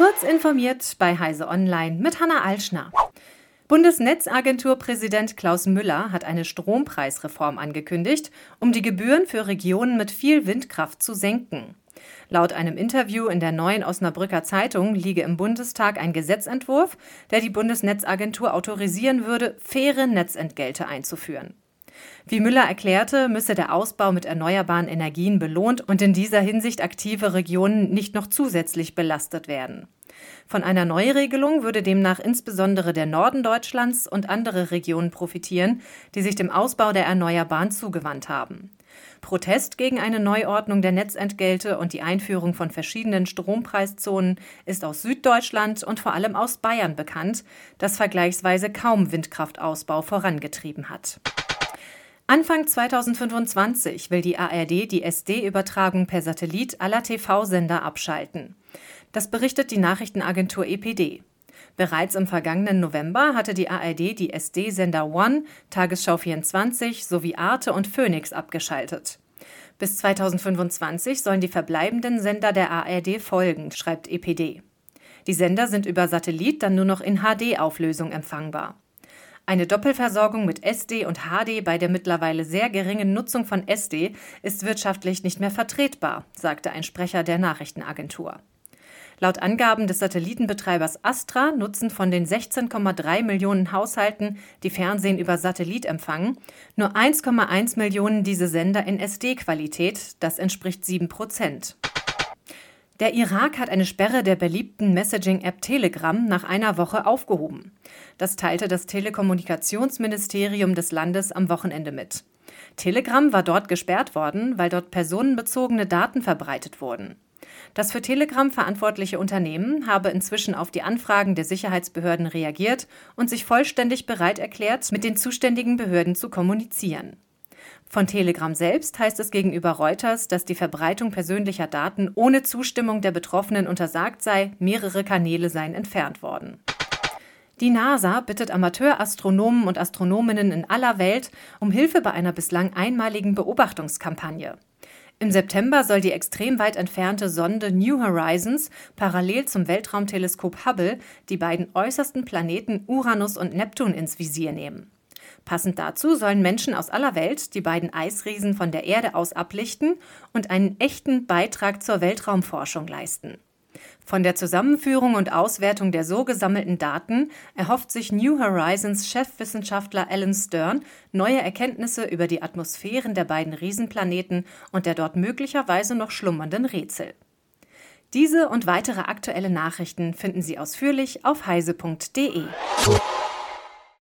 Kurz informiert bei Heise Online mit Hanna Alschner. Bundesnetzagenturpräsident Klaus Müller hat eine Strompreisreform angekündigt, um die Gebühren für Regionen mit viel Windkraft zu senken. Laut einem Interview in der neuen Osnabrücker Zeitung liege im Bundestag ein Gesetzentwurf, der die Bundesnetzagentur autorisieren würde, faire Netzentgelte einzuführen. Wie Müller erklärte, müsse der Ausbau mit erneuerbaren Energien belohnt und in dieser Hinsicht aktive Regionen nicht noch zusätzlich belastet werden. Von einer Neuregelung würde demnach insbesondere der Norden Deutschlands und andere Regionen profitieren, die sich dem Ausbau der Erneuerbaren zugewandt haben. Protest gegen eine Neuordnung der Netzentgelte und die Einführung von verschiedenen Strompreiszonen ist aus Süddeutschland und vor allem aus Bayern bekannt, das vergleichsweise kaum Windkraftausbau vorangetrieben hat. Anfang 2025 will die ARD die SD-Übertragung per Satellit aller TV-Sender abschalten. Das berichtet die Nachrichtenagentur EPD. Bereits im vergangenen November hatte die ARD die SD-Sender One, Tagesschau 24 sowie Arte und Phoenix abgeschaltet. Bis 2025 sollen die verbleibenden Sender der ARD folgen, schreibt EPD. Die Sender sind über Satellit dann nur noch in HD-Auflösung empfangbar. Eine Doppelversorgung mit SD und HD bei der mittlerweile sehr geringen Nutzung von SD ist wirtschaftlich nicht mehr vertretbar, sagte ein Sprecher der Nachrichtenagentur. Laut Angaben des Satellitenbetreibers Astra nutzen von den 16,3 Millionen Haushalten, die Fernsehen über Satellit empfangen, nur 1,1 Millionen diese Sender in SD-Qualität, das entspricht 7 Prozent. Der Irak hat eine Sperre der beliebten Messaging-App Telegram nach einer Woche aufgehoben. Das teilte das Telekommunikationsministerium des Landes am Wochenende mit. Telegram war dort gesperrt worden, weil dort personenbezogene Daten verbreitet wurden. Das für Telegram verantwortliche Unternehmen habe inzwischen auf die Anfragen der Sicherheitsbehörden reagiert und sich vollständig bereit erklärt, mit den zuständigen Behörden zu kommunizieren. Von Telegram selbst heißt es gegenüber Reuters, dass die Verbreitung persönlicher Daten ohne Zustimmung der Betroffenen untersagt sei, mehrere Kanäle seien entfernt worden. Die NASA bittet Amateurastronomen und Astronominnen in aller Welt um Hilfe bei einer bislang einmaligen Beobachtungskampagne. Im September soll die extrem weit entfernte Sonde New Horizons parallel zum Weltraumteleskop Hubble die beiden äußersten Planeten Uranus und Neptun ins Visier nehmen. Passend dazu sollen Menschen aus aller Welt die beiden Eisriesen von der Erde aus ablichten und einen echten Beitrag zur Weltraumforschung leisten. Von der Zusammenführung und Auswertung der so gesammelten Daten erhofft sich New Horizons Chefwissenschaftler Alan Stern neue Erkenntnisse über die Atmosphären der beiden Riesenplaneten und der dort möglicherweise noch schlummernden Rätsel. Diese und weitere aktuelle Nachrichten finden Sie ausführlich auf heise.de.